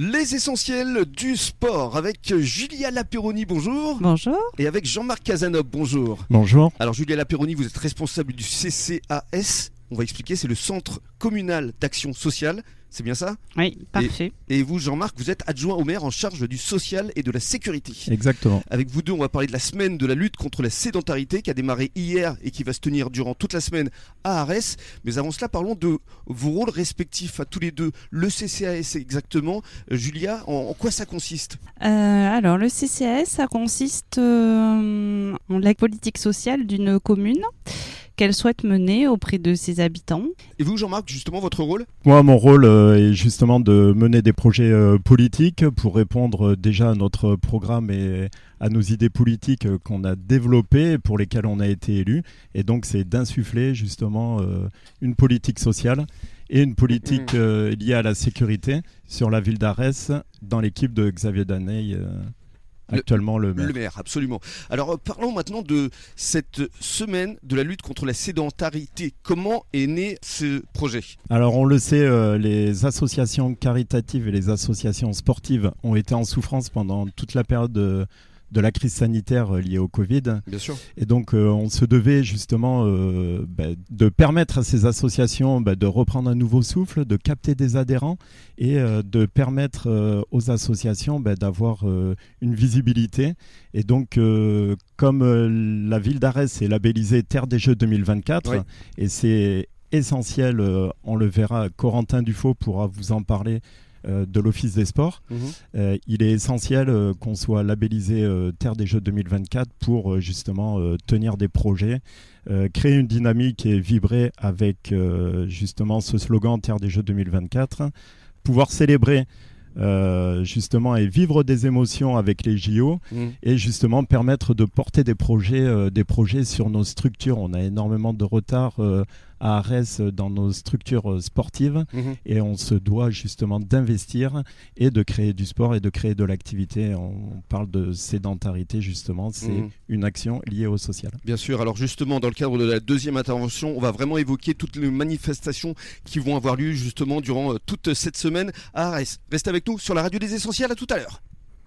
Les essentiels du sport avec Julia Laperoni, bonjour. Bonjour. Et avec Jean-Marc Casanov, bonjour. Bonjour. Alors Julia Laperoni, vous êtes responsable du CCAS. On va expliquer, c'est le Centre communal d'action sociale. C'est bien ça? Oui, parfait. Et vous, Jean-Marc, vous êtes adjoint au maire en charge du social et de la sécurité. Exactement. Avec vous deux, on va parler de la semaine de la lutte contre la sédentarité qui a démarré hier et qui va se tenir durant toute la semaine à Arès. Mais avant cela, parlons de vos rôles respectifs à tous les deux. Le CCAS exactement. Euh, Julia, en, en quoi ça consiste? Euh, alors, le CCAS, ça consiste euh, en la politique sociale d'une commune qu'elle souhaite mener auprès de ses habitants. Et vous, Jean-Marc, justement, votre rôle? Moi, mon rôle euh, est justement de mener des projets euh, politiques pour répondre euh, déjà à notre programme et à nos idées politiques qu'on a développées et pour lesquelles on a été élu. Et donc, c'est d'insuffler justement une politique sociale et une politique euh, liée à la sécurité sur la ville d'Arès dans l'équipe de Xavier Daney, Le- actuellement le maire. Le maire, absolument. Alors, euh, parlons maintenant de cette semaine de la lutte contre la sédentarité. Comment est né ce projet? Alors on le sait, euh, les associations caritatives et les associations sportives ont été en souffrance pendant toute la période de, de la crise sanitaire euh, liée au Covid. Bien sûr. Et donc euh, on se devait justement euh, bah, de permettre à ces associations bah, de reprendre un nouveau souffle, de capter des adhérents et euh, de permettre aux associations bah, d'avoir une visibilité. Et donc comme la ville d'Arès est labellisée Terre des Jeux 2024, Oui. et c'est essentiel, on le verra, Corentin Dufaux pourra vous en parler. Euh, de l'Office des sports. Mhm. Euh, il est essentiel euh, qu'on soit labellisé Terre des Jeux 2024 pour justement tenir des projets, créer une dynamique et vibrer avec justement ce slogan Terre des Jeux 2024, pouvoir célébrer euh, justement et vivre des émotions avec les JO Mhm. et justement permettre de porter des projets, euh, des projets sur nos structures. On a énormément de retard euh, à Arès dans nos structures sportives Mhm. et on se doit justement d'investir et de créer du sport et de créer de l'activité. On parle de sédentarité justement, c'est Mhm. une action liée au social. Bien sûr, alors justement, dans le cadre de la deuxième intervention, on va vraiment évoquer toutes les manifestations qui vont avoir lieu justement durant euh, toute cette semaine à Arès. Restez avec nous sur la radio des essentiels, à tout à l'heure.